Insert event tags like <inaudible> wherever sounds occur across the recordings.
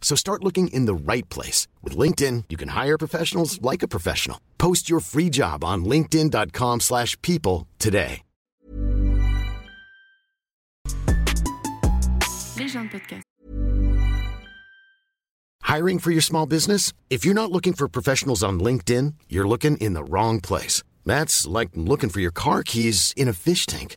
So start looking in the right place. With LinkedIn, you can hire professionals like a professional. Post your free job on linkedin.com slash people today. Podcast. Hiring for your small business? If you're not looking for professionals on LinkedIn, you're looking in the wrong place. That's like looking for your car keys in a fish tank.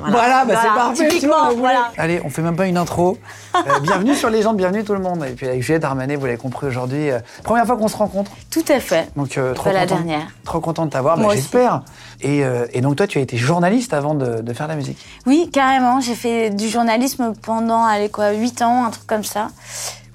Voilà, bah, c'est parfait. tu vois, Typiquement, voilà. Allez, on fait même pas une intro. Euh, <laughs> bienvenue sur Légende, bienvenue tout le monde. Et puis avec Juliette Armanet, vous l'avez compris aujourd'hui, euh, première fois qu'on se rencontre. Tout à fait. Donc euh, trop Pas la content, dernière. Trop content de t'avoir, bah, j'espère. Et, euh, et donc toi, tu as été journaliste avant de, de faire de la musique. Oui, carrément. J'ai fait du journalisme pendant, allez quoi, 8 ans, un truc comme ça.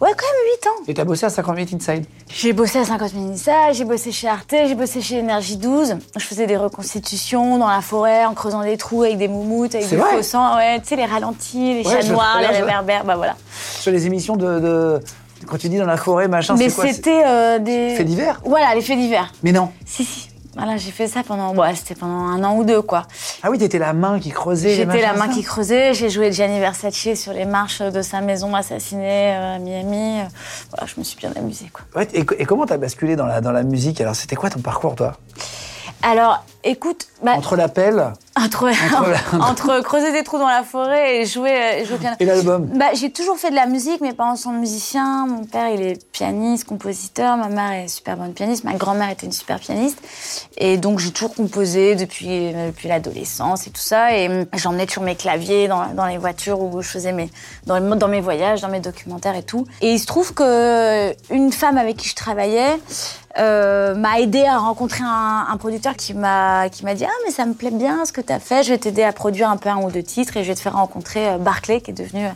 Ouais, quand même 8 ans. Et t'as bossé à 58 Inside. J'ai bossé à 50 minutes ça, j'ai bossé chez Arte, j'ai bossé chez Énergie 12. Je faisais des reconstitutions dans la forêt en creusant des trous avec des moumoutes, avec du faux sang. Ouais, tu sais, les ralentis, les Ouais, chats noirs, les réverbères, bah voilà. Sur les émissions de, de- Quand tu dis dans la forêt, machin, Mais c'est quoi c'est- c'était euh, des. Faits divers Voilà, les faits divers. Mais non. Si, si. Voilà, j'ai fait ça pendant. Ouais, c'était pendant un an ou deux, quoi. Ah oui, t'étais la main qui creusait. J'étais la main qui creusait, j'ai joué Gianni Versace sur les marches de sa maison assassinée euh, à Miami. Voilà, je me suis bien amusée, quoi. Ouais, et, et comment t'as basculé dans la, dans la musique? Alors, c'était quoi ton parcours, toi? Alors, écoute, bah, Entre l'appel <laughs> entre, Entre creuser des trous dans la forêt et jouer, euh, jouer au piano. et l'album Bah, j'ai toujours fait de la musique, mes parents sont musiciens, mon père il est pianiste, compositeur, ma mère est super bonne pianiste, ma grand-mère était une super pianiste. Et donc j'ai toujours composé depuis, euh, depuis l'adolescence et tout ça. Et hum, j'emmenais toujours mes claviers dans, dans les voitures où je faisais mes, dans, dans mes voyages, dans mes documentaires et tout. Et il se trouve que une femme avec qui je travaillais euh, m'a aidé à rencontrer un, un producteur qui m'a qui m'a dit ah mais ça me plaît bien ce que tu as fait je vais t'aider à produire un peu un ou deux titres et je vais te faire rencontrer euh, Barclay qui est devenu euh,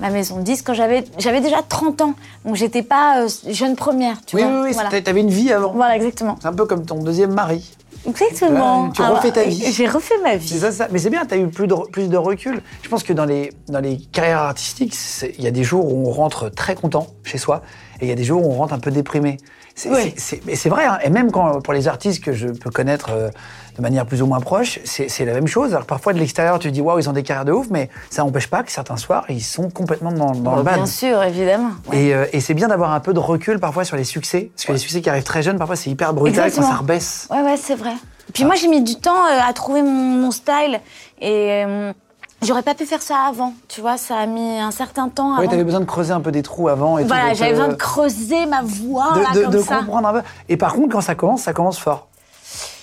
ma maison de disques quand j'avais j'avais déjà 30 ans donc j'étais pas euh, jeune première tu Oui, vois oui, oui, voilà. t'avais une vie avant. voilà exactement C'est un peu comme ton deuxième mari. exactement Là, tu refais ta ouais, vie. j'ai refait ma vie ça, ça. Mais c'est bien, t'as eu plus de, plus de recul. Je pense que dans les, dans les carrières artistiques, il y a des jours où on rentre très content chez soi et il y a des jours où on rentre un peu déprimé. C'est c'est vrai, hein. et même quand, pour les artistes que je peux connaître euh, de manière plus ou moins proche, c'est c'est la même chose. Alors parfois de l'extérieur, tu te dis waouh, ils ont des carrières de ouf, mais ça n'empêche pas que certains soirs, ils sont complètement dans, dans le bad. bien sûr évidemment ouais. Et, euh, et c'est bien d'avoir un peu de recul parfois sur les succès, parce que les succès qui arrivent très jeunes, parfois c'est hyper brutal Exactement. quand ça rebaisse. Ouais, ouais, c'est vrai. Ah. Puis moi, j'ai mis du temps euh, à trouver mon, mon style et euh, j'aurais pas pu faire ça avant. Tu vois, ça a mis un certain temps avant. t'avais besoin de creuser un peu des trous avant. Et voilà, j'avais euh, besoin de creuser ma voix là, de, comme de ça. comprendre un peu. Et par contre, quand ça commence, ça commence fort.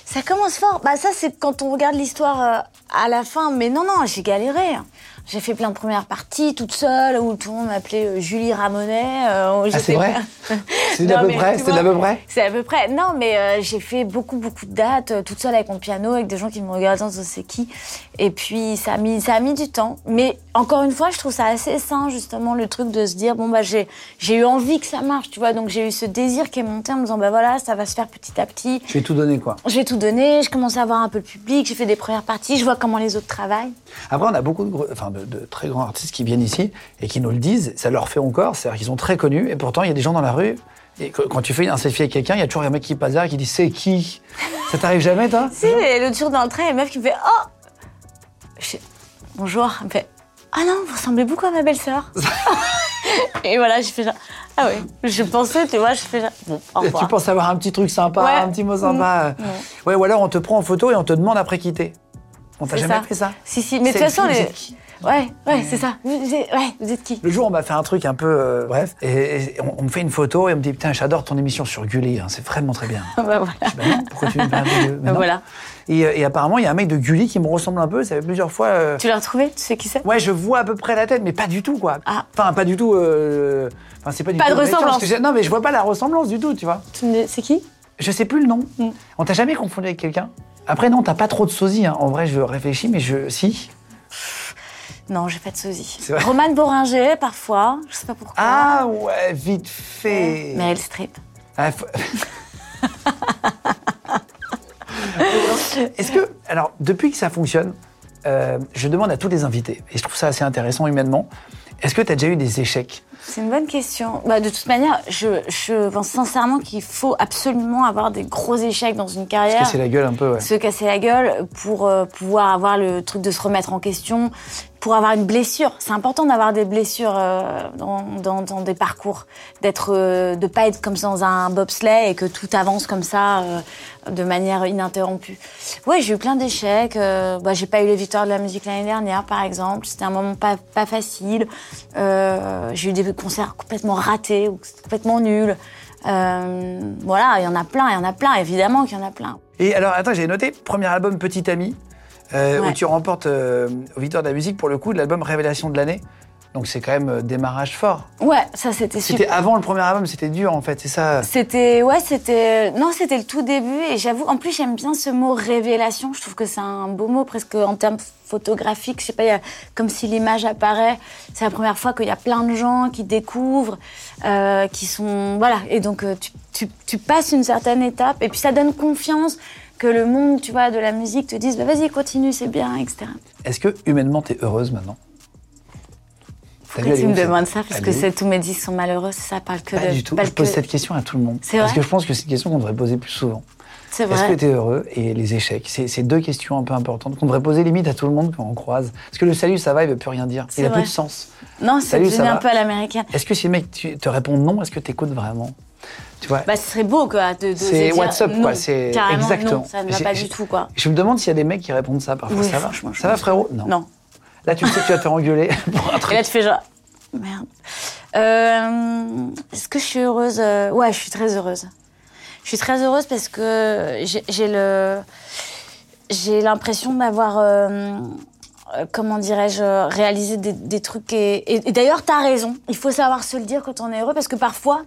Ça commence fort. Bah ça, c'est quand on regarde l'histoire euh, à la fin. Mais non, non, j'ai galéré. J'ai fait plein de premières parties toute seule où tout le monde m'appelait euh, Julie Ramonet. euh, Ah, c'est vrai <laughs> C'est Non, peu près C'est vois, peu près C'est à peu près. Non, mais euh, j'ai fait beaucoup, beaucoup de dates, euh, toute seule avec mon piano, avec des gens qui me regardent, on c'est qui. Et puis, ça a, mis, ça a mis du temps. Mais encore une fois, je trouve ça assez sain, justement, le truc de se dire, bon, bah, j'ai eu envie que ça marche, tu vois. Donc, j'ai eu ce désir qui est monté en me disant, bah voilà, ça va se faire petit à petit. Je vais tout donner, quoi. J'ai tout donné, je commence à avoir un peu le public, j'ai fait des premières parties, je vois comment les autres travaillent. Après, on a beaucoup de, gros- enfin, de, de très grands artistes qui viennent ici et qui nous le disent. Ça leur fait encore. C'est-à-dire qu'ils sont très connus. Et pourtant, il y a des gens dans la rue. Et que- quand tu fais un selfie avec quelqu'un, il y a toujours un mec qui passe derrière et qui dit C'est qui? Ça t'arrive jamais, toi? <laughs> Tu sais, l'autre jour dans le train, il y a une meuf qui me fait Oh Je Bonjour. Elle me fait Ah non, vous ressemblez beaucoup à ma belle-sœur. <laughs> Et voilà, je fais genre Ah oui, je pensais, tu vois, je fais genre Bon, au revoir. Tu penses avoir un petit truc sympa, Ouais. un petit mot sympa. Ouais, ou alors on te prend en photo et on te demande après quitter. On t'a jamais ça. fait ça Si, si, mais de toute façon, les... Ouais, ouais, c'est ça. Vous, êtes, ouais, vous êtes qui? Le jour, on m'a fait un truc un peu. euh, bref, et, et on, on me fait une photo et on me dit Putain, j'adore ton émission sur Gulli, hein, c'est vraiment très bien. <laughs> Bah voilà. Je dis, Bah non, pourquoi tu me parles de. Mais Bah non. voilà. Et, euh, et apparemment, il y a un mec de Gulli qui me ressemble un peu, ça fait plusieurs fois. euh, Tu l'as retrouvé? Tu sais qui c'est? Ouais, je vois à peu près la tête, mais pas du tout, quoi. Ah. Enfin, pas du tout. euh, Enfin, c'est pas du Pas tout. de ressemblance. parce que j'ai- non, mais je vois pas la ressemblance du tout, tu vois. Tu me dis, c'est qui? Je sais plus le nom. Mm. On t'a jamais confondu avec quelqu'un? Après, non, t'as pas trop de sosie. hein. En vrai, je réfléchis, mais je. Si. Non, j'ai pas de sosie. Romane Boringer, parfois. Je sais pas pourquoi. Ah, ouais, vite fait. Meryl Streep. Ah, faut- <laughs> Est-ce que, alors, depuis que ça fonctionne, euh, je demande à tous les invités, et je trouve ça assez intéressant humainement, est-ce que tu as déjà eu des échecs? C'est une bonne question. Bah, de toute manière, je, je pense sincèrement qu'il faut absolument avoir des gros échecs dans une carrière. Casser la gueule un peu, ouais. se casser la gueule pour euh, pouvoir avoir le truc de se remettre en question, pour avoir une blessure. C'est important d'avoir des blessures euh, dans, des parcours, d'être, euh, de pas être comme dans un bobsleigh et que tout avance comme ça euh, de manière ininterrompue. Ouais, j'ai eu plein d'échecs. Euh, bah, j'ai pas eu les victoires de la musique l'année dernière, par exemple. C'était un moment pas, facile. J'ai eu des concerts complètement ratés ou complètement nuls. Voilà, il y en a plein, il y en a plein. Évidemment qu'il y en a plein. Et alors, attends, j'ai noté, premier album Petit Ami, euh, Ouais. où tu remportes euh, aux Victoires de la musique, pour le coup, de l'album Révélation de l'année. Donc c'est quand même euh, démarrage fort. Ouais, ça c'était super. C'était avant le premier album, c'était dur en fait, c'est ça C'était ouais, c'était non, c'était le tout début et j'avoue en plus j'aime bien ce mot révélation, je trouve que c'est un beau mot presque en termes photographiques, je sais pas, il y a- comme si l'image apparaît, c'est la première fois qu'il y a plein de gens qui découvrent euh, qui sont voilà et donc tu, tu, tu passes une certaine étape et puis ça donne confiance que le monde, tu vois, de la musique te dise bah, vas-y, continue, c'est bien, etc. Est-ce que humainement t'es heureuse maintenant? Pourquoi tu me demandes ça? Parce que c'est tous mes disques sont malheureux, ça parle que Pas de du tout. parle Je pose que- cette question à tout le monde. C'est Parce que je pense que c'est une question qu'on devrait poser plus souvent. C'est Est-ce vrai. que tu es heureux? Et les échecs? C'est deux questions un peu importantes qu'on devrait poser limite à tout le monde quand on croise. Parce que le salut, ça va, il veut plus rien dire. Il a plus de sens. Non, c'est devenu un peu à l'américaine. Est-ce que si le mec tu- te répond non, est-ce que tu écoutes vraiment? Tu vois Bah, ce serait beau, quoi, de, de C'est dire what's up, non, quoi, c'est exactement. non, ça ne va pas du tout, quoi. Je me demande s'il y a des mecs qui répondent ça parfois. Oui, ça va Ça va, frérot Non. Là, tu sais que tu vas te faire engueuler <laughs> pour un Et truc. là, tu fais genre, merde. Euh, Est-ce que je suis heureuse Euh, Ouais, je suis très heureuse. Je suis très heureuse parce que j'ai le, j'ai l'impression d'avoir, euh, euh, comment dirais-je, réalisé des, des trucs. Et, et- et d'ailleurs, t'as raison. Il faut savoir se le dire quand on est heureux parce que parfois,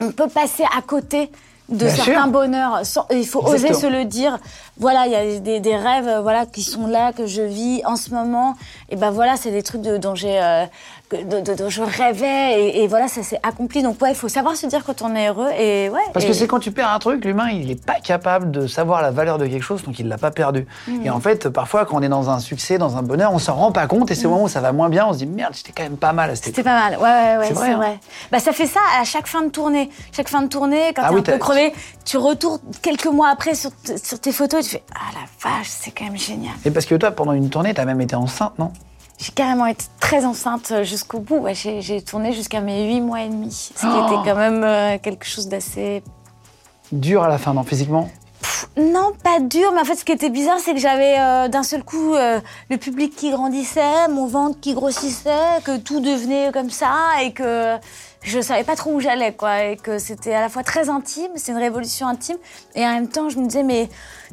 on peut passer à côté de Bien certains sûr. bonheurs. sans- il faut oser se le dire. Voilà, il y a des, des rêves, euh, voilà, qui sont là, que je vis en ce moment. Et ben voilà, c'est des trucs de, dont j'ai, euh, dont je rêvais. Et, et voilà, ça s'est accompli. Donc ouais, il faut savoir se dire quand on est heureux. Et ouais. Parce et- que c'est quand tu perds un truc, l'humain, il n'est pas capable de savoir la valeur de quelque chose, donc il ne l'a pas perdu. Mm. Et en fait, parfois, quand on est dans un succès, dans un bonheur, on s'en rend pas compte, et c'est au moment où ça va moins bien, on se dit merde, j'étais quand même pas mal. C'était pas mal, ouais, ouais, ouais, C'est c'est vrai, vrai. hein. Bah, ça fait ça à chaque fin de tournée. Chaque fin de tournée, quand Ah t'es oui, un peu crevé, tu retournes quelques mois après sur, sur tes photos et tu fais Ah la vache, c'est quand même génial. Et parce que toi, pendant une tournée, t'as même été enceinte, non? J'ai carrément été très enceinte jusqu'au bout. Ouais, j'ai, j'ai tourné jusqu'à mes 8 mois et demi. Ce qui Oh était quand même euh, quelque chose d'assez. Dur à la fin, non, physiquement? Non, pas dur, mais en fait, ce qui était bizarre, c'est que j'avais euh, d'un seul coup euh, le public qui grandissait, mon ventre qui grossissait, que tout devenait comme ça et que je savais pas trop où j'allais, quoi. Et que c'était à la fois très intime, c'est une révolution intime, et en même temps, je me disais, mais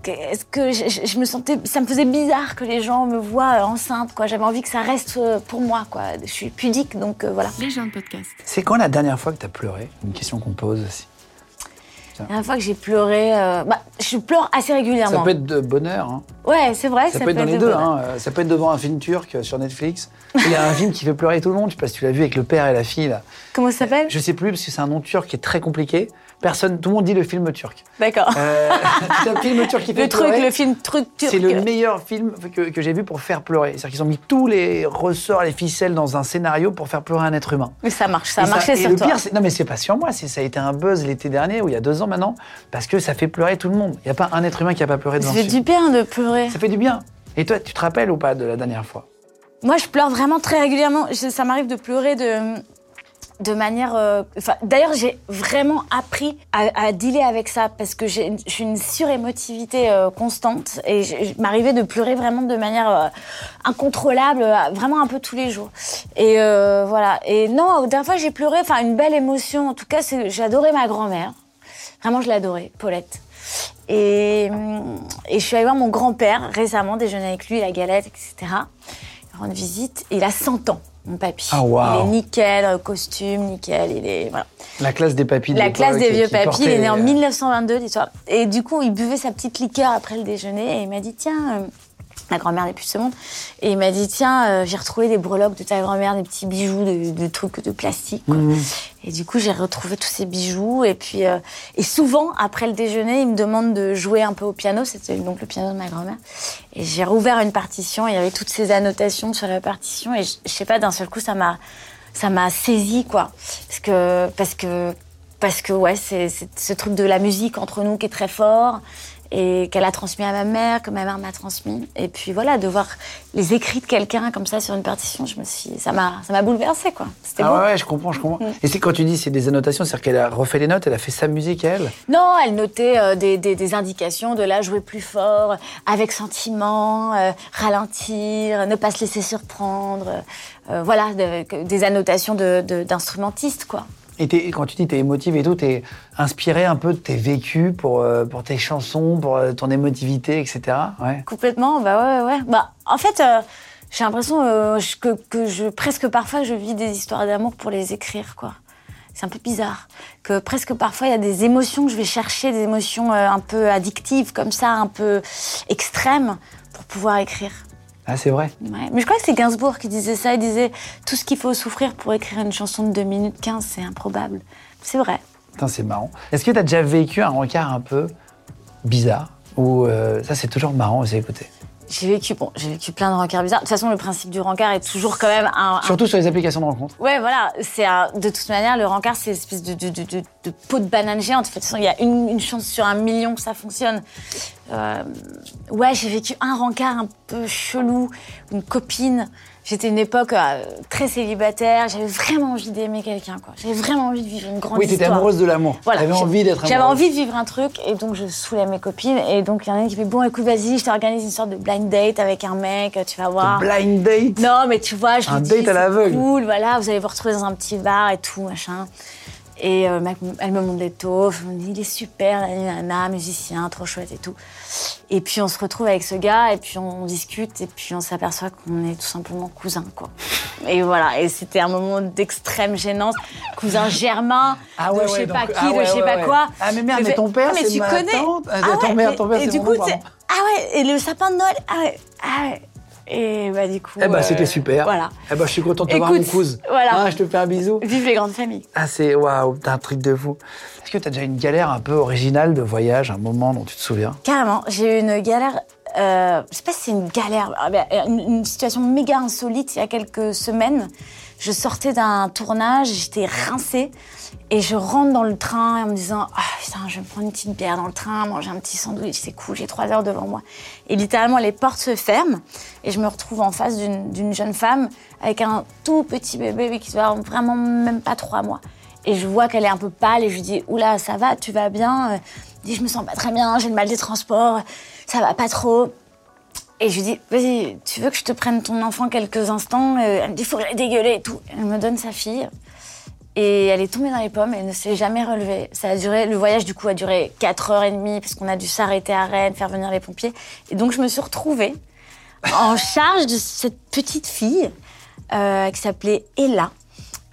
est-ce que je, je- je me sentais. Ça me faisait bizarre que les gens me voient euh, enceinte, quoi. J'avais envie que ça reste euh, pour moi, quoi. Je suis pudique, donc euh, voilà. Les gens de podcast. C'est quand la dernière fois que t'as pleuré? Une question qu'on pose aussi. La dernière fois que j'ai pleuré, euh, bah, je pleure assez régulièrement. Ça peut être de bonheur, hein. Ouais, c'est vrai. Ça, peut être dans les de deux. Hein. Ça peut être devant un film turc euh, sur Netflix. Il y a un film qui fait pleurer tout le monde. Je sais pas si tu l'as vu avec le père et la fille. Là. Comment ça s'appelle? Je sais plus parce que c'est un nom turc qui est très compliqué. Personne, tout le monde dit le film turc. D'accord. Euh, c'est un film turc qui <laughs> fait Le truc, pleurer. le film truc turc. C'est le meilleur film que, que j'ai vu pour faire pleurer. C'est-à-dire qu'ils ont mis tous les ressorts, les ficelles dans un scénario pour faire pleurer un être humain. Mais ça marche, ça a Et marché et sur le toi. pire, non mais c'est pas sur moi, ça a été un buzz l'été dernier ou il y a deux ans maintenant, parce que ça fait pleurer tout le monde. Il n'y a pas un être humain qui a pas pleuré devant ça fait du bien de pleurer. Ça fait du bien. Et toi, tu te rappelles ou pas de la dernière fois? Moi, je pleure vraiment très régulièrement. Je- ça m'arrive de pleurer de de manière. euh, d'ailleurs, j'ai vraiment appris à, à dealer avec ça parce que j'ai une- surémotivité euh, constante et je, m'arrivais de pleurer vraiment de manière euh, incontrôlable, euh, vraiment un peu tous les jours. Et euh, voilà. Et non, la dernière fois, j'ai pleuré. Enfin, une belle émotion. En tout cas, adoré ma grand-mère. Vraiment, je l'adorais, Paulette. Et, et je suis allée voir mon grand-père récemment, déjeuner avec lui, la galette, etc. Rendre visite. Et il a 100 ans, mon papy. Ah, waouh. Il est nickel, euh, costume, nickel. Il est voilà. La classe des papis de La classe des qui- vieux qui papis. Il est né en portaient, euh, 1922, dis-toi. Et du coup, il buvait sa petite liqueur après le déjeuner et il m'a dit tiens. La grand-mère n'est plus de ce monde. Et il m'a dit, tiens, euh, j'ai retrouvé des breloques de ta grand-mère, des petits bijoux, de, de trucs de plastique. quoi. Mhm. Et du coup, j'ai retrouvé tous ces bijoux. Et puis, euh, et souvent, après le déjeuner, il me demande de jouer un peu au piano. C'était donc le piano de ma grand-mère. Et j'ai rouvert une partition. et Il y avait toutes ces annotations sur la partition. Et je, je sais pas, d'un seul coup, ça m'a, ça m'a saisi, quoi. Parce que, parce que, parce que, ouais, c'est ce truc de la musique entre nous qui est très fort. Et qu'elle a transmis à ma mère, que ma mère m'a transmis. Et puis voilà, de voir les écrits de quelqu'un comme ça sur une partition, je me suis, ça m'a, ça m'a bouleversée, quoi. C'était Ah beau. ouais, je comprends, je comprends. Et c'est quand tu dis c'est des annotations, c'est-à-dire qu'elle a refait les notes, elle a fait sa musique elle? Non, elle notait euh, des, des- des indications de là jouer plus fort, avec sentiment, euh, ralentir, ne pas se laisser surprendre. euh, voilà, de- des annotations de- de- d'instrumentistes, quoi. Et quand tu dis t'es émotive et tout, t'es inspiré un peu de tes vécus pour, euh, pour tes chansons, pour euh, ton émotivité, etc. Complètement, bah ouais, ouais. Bah, en fait, euh, j'ai l'impression que, que je, presque parfois, je vis des histoires d'amour pour les écrire, quoi. C'est un peu bizarre. Que presque parfois, il y a des émotions que je vais chercher, des émotions un peu addictives, comme ça, un peu extrêmes, pour pouvoir écrire. Ah, c'est vrai. Ouais. Mais je crois que c'est Gainsbourg qui disait ça. Il disait tout ce qu'il faut souffrir pour écrire une chanson de 2 minutes 15, c'est improbable. C'est vrai. Putain, c'est marrant. Est-ce que t'as déjà vécu un rencard un peu bizarre Ou euh, ça, c'est toujours marrant aussi écouter? J'ai vécu, bon, j'ai vécu plein de rencarts bizarres. De toute façon, le principe du rencard est toujours quand même un, un Surtout sur les applications de rencontres. Ouais, voilà. C'est un- de toute manière le rencard, c'est une espèce de, de, de, de- peau de banane géante. De toute façon, il y a une, une chance sur un million que ça fonctionne. Euh, ouais, j'ai vécu un rencard un peu chelou. Une copine. J'étais une époque euh, très célibataire. J'avais vraiment envie d'aimer quelqu'un, quoi. J'avais vraiment envie de vivre une grande Oui, t'étais histoire. amoureuse de l'amour. Voilà. J'ai- envie d'être amoureuse. J'avais envie de vivre un truc et donc je saoulais mes copines. Et donc il y en a une qui fait Bon, écoute, vas-y, je t'organise une sorte de blind date avec un mec, tu vas voir. Blind date? Non, mais tu vois, je Un lui dis, date à l'aveugle. cool, voilà, vous allez vous retrouver dans un petit bar et tout, machin. Et euh, elle me montre les taufs, elle me dit, il est super, nana, musicien, trop chouette et tout. Et puis on se retrouve avec ce gars, et puis on discute, et puis on s'aperçoit qu'on est tout simplement cousins, quoi. Et voilà, et c'était un moment d'extrême gênance. Cousin germain, Ah de ouais, je sais ouais, pas donc- qui, ah de ouais, je sais pas quoi. Ah, mais merde, mais ton père, ah, c'est ma connais tante. Ah, Ah ton mère, ton père, c'est du mon ah ouais, et le sapin de Noël, ah ouais, ah ouais. Et bah du coup. Eh euh, c'était super. Voilà. Eh ben, je suis content de te voir, mon cousin. voilà. Ah, je te fais un bisou. Vive les grandes familles. Ah, c'est waouh, t'as un truc de fou. Est-ce que t'as déjà une galère un peu originale de voyage, un moment dont tu te souviens? Carrément, j'ai eu une galère. Euh, je sais pas si c'est une galère, ah une, une situation méga insolite il y a quelques semaines. Je sortais d'un tournage, j'étais rincée et je rentre dans le train en me disant ah putain je vais me prendre une petite bière dans le train, manger un petit sandwich, c'est cool, j'ai trois heures devant moi. Et littéralement les portes se ferment et je me retrouve en face d'une jeune femme avec un tout petit bébé qui doit vraiment même pas trois mois. Et je vois qu'elle est un peu pâle et je lui dis Oula, ça va, tu vas bien? Je me sens pas très bien, j'ai le mal des transports, ça va pas trop. Et je lui dis Vas-y, tu veux que je te prenne ton enfant quelques instants Euh, Elle me dit Faut que j'aille dégueuler et tout. Elle me donne sa fille. Et elle est tombée dans les pommes et ne s'est jamais relevée. Ça a duré, le voyage du coup a duré 4 heures et demie parce qu'on a dû s'arrêter à Rennes, faire venir les pompiers. Et donc je me suis retrouvée en <laughs> charge de cette petite fille euh, qui s'appelait Ella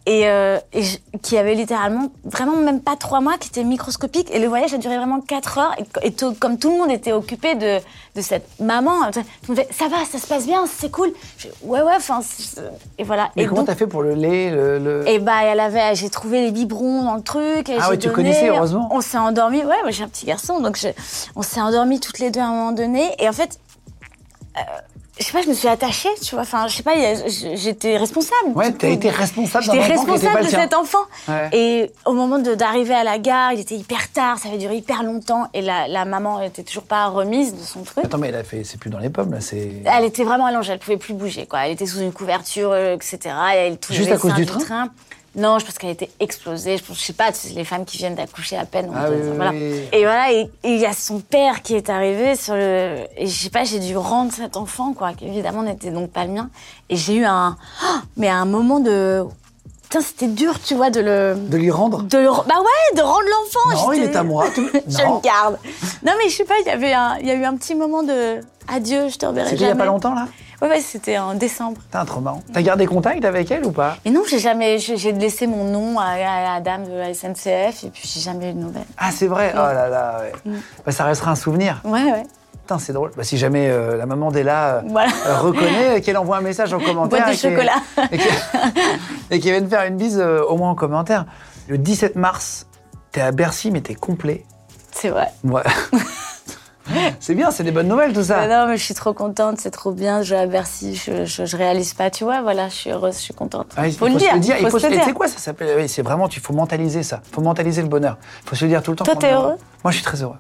et, euh, et je- qui avait littéralement vraiment même pas trois mois, qui était microscopique. Et le voyage a duré vraiment quatre heures. Et, et comme tout le monde était occupé de, de cette maman, tout le monde fait ça va, ça se passe bien, c'est cool. Je ouais ouais, enfin et voilà. Et, et comment t'as fait pour le lait le, le- et bah, elle avait, j'ai trouvé les biberons dans le truc. Et Ah ouais, tu donné. connaissais, heureusement. On s'est endormis. Ouais, moi j'ai un petit garçon, donc je- on s'est endormis toutes les deux à un moment donné. Et en fait, euh, je sais pas, je me suis attachée, tu vois. Enfin, je sais pas, j'étais responsable. Ouais, t'as été responsable d'un J'étais enfant qui était responsable pas de cet enfant. Ouais. Et au moment d'arriver à la gare, il était hyper tard, ça avait duré hyper longtemps. Et la, la maman était toujours pas remise de son truc. Attends, mais elle a fait, c'est plus dans les pommes là, c'est. Elle était vraiment allongée, elle pouvait plus bouger, quoi. Elle était sous une couverture, euh, etc. Et elle tout Juste à cause du train Non, je pense qu'elle était explosée. Je, pense, je sais pas, sais, les femmes qui viennent d'accoucher à peine. Ah oui, dire, voilà. oui. Et voilà, et il y a son père qui est arrivé sur le. Et je sais pas, j'ai dû rendre cet enfant, quoi, qui évidemment n'était donc pas le mien. Et j'ai eu un. Oh, mais un moment de. Putain, c'était dur, tu vois, de le. De lui rendre De le... Bah ouais, de rendre l'enfant. Non, il est à moi. Tu- <laughs> je Non. le garde. Non, mais je sais pas, il y avait un... il y a eu un petit moment de. Adieu, je te reverrai C'était il y jamais. a pas longtemps, là Ouais, ouais, c'était en décembre. Putain, trop marrant. T'as gardé contact avec elle ou pas? Mais non, j'ai jamais. J'ai j'ai laissé mon nom à, à la dame de la SNCF et puis j'ai jamais eu de nouvelles. Ah, c'est vrai? Oh là là, ouais. Mm. Bah, ça restera un souvenir. Ouais, ouais. Putain, c'est drôle. Bah, si jamais euh, la maman d'Ella euh, Voilà. euh, reconnaît, qu'elle envoie un message en commentaire. Boîte de et chocolat. Et qu'elle et qu'elle vienne faire une bise euh, au moins en commentaire. Le 17 mars, t'es à Bercy, mais t'es complet. C'est vrai. Ouais. <laughs> c'est bien, c'est des bonnes nouvelles tout ça. Mais non, mais je suis trop contente, c'est trop bien de jouer à Bercy. Je, je, je réalise pas, tu vois, voilà, je suis heureuse, je suis contente. Ah, il faut, le dire. se le dire. faut il faut se le et tu sais dire. quoi, ça s'appelle? Oui, c'est vraiment, il faut mentaliser ça. Il faut mentaliser le bonheur. Il faut se le dire tout le temps. Toi, t'es heureux? Moi, je suis très heureux.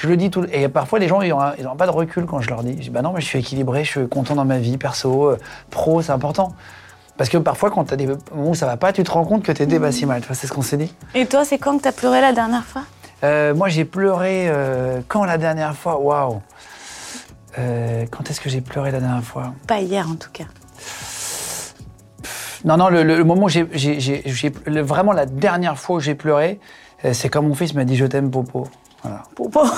Je le dis tout. le- Et parfois, les gens, ils n'ont pas de recul quand je leur dis. Je dis, bah non, mais je suis équilibré, je suis content dans ma vie, perso, euh, pro, c'est important. Parce que parfois, quand tu as des moments où ça va pas, tu te rends compte que tu pas si mal. Tu C'est ce qu'on s'est dit. Et toi, c'est quand que t'as pleuré la dernière fois? Euh, moi, j'ai pleuré euh, quand la dernière fois? Waouh Quand est-ce que j'ai pleuré la dernière fois? Pas hier, en tout cas. Non, non, le, le- moment où j'ai, vraiment la dernière fois où j'ai pleuré, c'est quand mon fils m'a dit je t'aime Popo. Voilà. <laughs>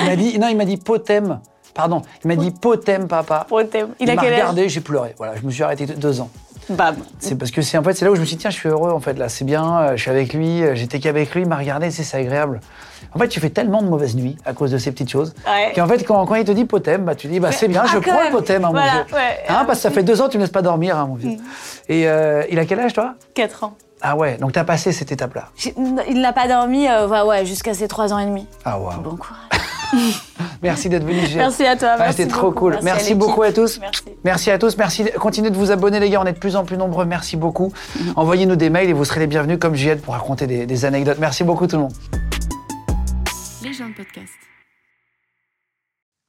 Il m'a dit non, il m'a dit potem. Pardon, il m'a dit potem papa. Potem. Il Il, a m'a quel regardé, j'ai pleuré. Voilà, je me suis arrêté de- deux ans. Bam. C'est parce que c'est en fait c'est là où je me suis dit tiens je suis heureux en fait là c'est bien euh, je suis avec lui euh, j'étais qu'avec lui il m'a regardé c'est c'est agréable. En fait tu fais tellement de mauvaises nuits à cause de ces petites choses Ouais. qu'en fait quand, quand il te dit potem bah tu dis bah c'est bien ah, je prends le potem hein, mon Voilà, vieux. ouais. Hein, parce que ça fait deux ans tu me laisses pas dormir hein, mon vieux. Et euh, il a quel âge toi? 4 ans. Ah ouais donc t'as passé cette étape là. J'ai- Il n'a pas dormi euh, ouais, ouais, jusqu'à ses 3 ans et demi. Ah waouh. Bon courage. <laughs> Merci d'être venu. Gilles. Merci à toi. Ah, merci C'était trop cool. Merci, à beaucoup à tous. Merci. Merci à tous. Merci. Continuez de vous abonner, les gars. On est de plus en plus nombreux. Merci beaucoup. Envoyez-nous des mails et vous serez les bienvenus comme Juliette pour raconter des, des anecdotes. Merci beaucoup, tout le monde. Légende podcast.